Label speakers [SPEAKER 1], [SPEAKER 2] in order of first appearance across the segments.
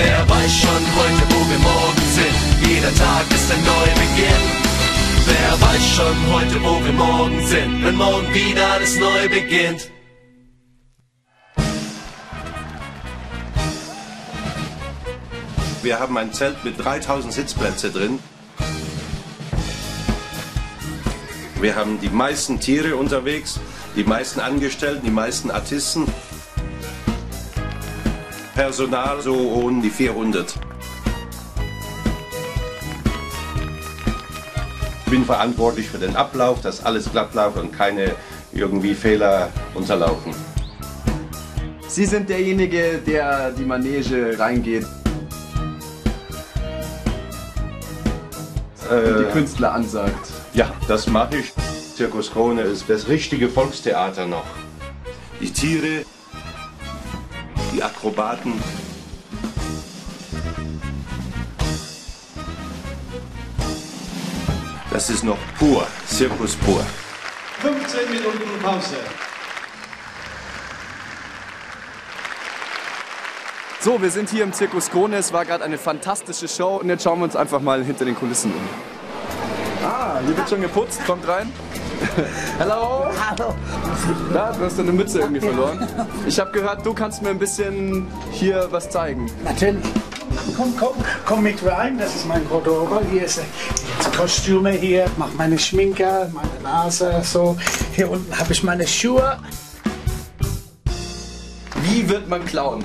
[SPEAKER 1] Wer weiß schon heute, wo wir morgen sind? Jeder Tag ist ein Neubeginn. Wer weiß schon heute, wo wir morgen sind? Wenn morgen wieder alles neu beginnt.
[SPEAKER 2] Wir haben ein Zelt mit 3000 Sitzplätzen drin. Wir haben die meisten Tiere unterwegs, die meisten Angestellten, die meisten Artisten. Personal so um die 400. Ich bin verantwortlich für den Ablauf, dass alles glatt läuft und keine irgendwie Fehler unterlaufen.
[SPEAKER 3] Sie sind derjenige, der die Manege reingeht. und die Künstler ansagt.
[SPEAKER 2] Ja, das mache ich. Zirkus Krone ist das richtige Volkstheater noch. Die Tiere, die Akrobaten. Das ist noch pur, Zirkus pur.
[SPEAKER 4] 15 Minuten Pause.
[SPEAKER 3] So, wir sind hier im Zirkus Krone. Es war gerade eine fantastische Show und jetzt schauen wir uns einfach mal hinter den Kulissen um. Ah, hier wird schon geputzt. Kommt rein. Hallo.
[SPEAKER 5] Hallo.
[SPEAKER 3] Du hast deine Mütze irgendwie verloren. Ich habe gehört, du kannst mir ein bisschen hier was zeigen.
[SPEAKER 5] Natürlich. Komm, komm, komm mit rein. Das ist mein Garderobe. Hier ist die Kostüme hier. Mach meine Schminke, meine Nase, so. Hier unten habe ich meine Schuhe.
[SPEAKER 3] Wie wird man Clown?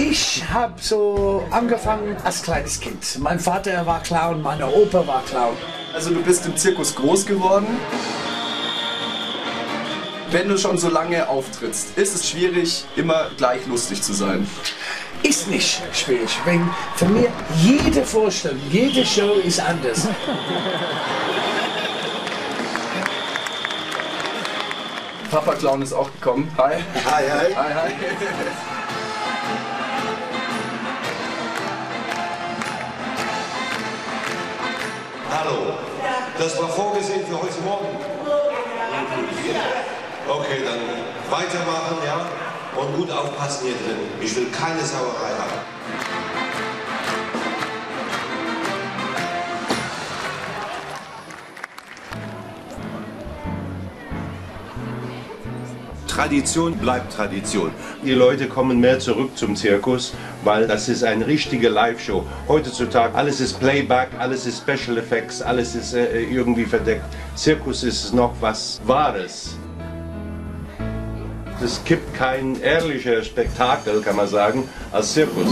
[SPEAKER 5] Ich habe so angefangen als kleines Kind. Mein Vater war Clown, meine Opa war Clown.
[SPEAKER 3] Also du bist im Zirkus groß geworden. Wenn du schon so lange auftrittst, ist es schwierig, immer gleich lustig zu sein.
[SPEAKER 5] Ist nicht schwierig, wegen für mich jede Vorstellung, jede Show ist anders.
[SPEAKER 3] Papa Clown ist auch gekommen. Hi.
[SPEAKER 2] Hi, hi.
[SPEAKER 3] Hi, hi.
[SPEAKER 2] Hallo. Das war vorgesehen für heute Morgen. Okay, dann weitermachen, ja? Und gut aufpassen hier drin. Ich will keine Sauerei haben. Tradition bleibt Tradition. Die Leute kommen mehr zurück zum Zirkus, weil das ist eine richtige Live-Show. Heutzutage alles ist Playback, alles ist Special Effects, alles ist äh, irgendwie verdeckt. Zirkus ist noch was Wahres. Es gibt kein ehrlicher Spektakel, kann man sagen, als Zirkus.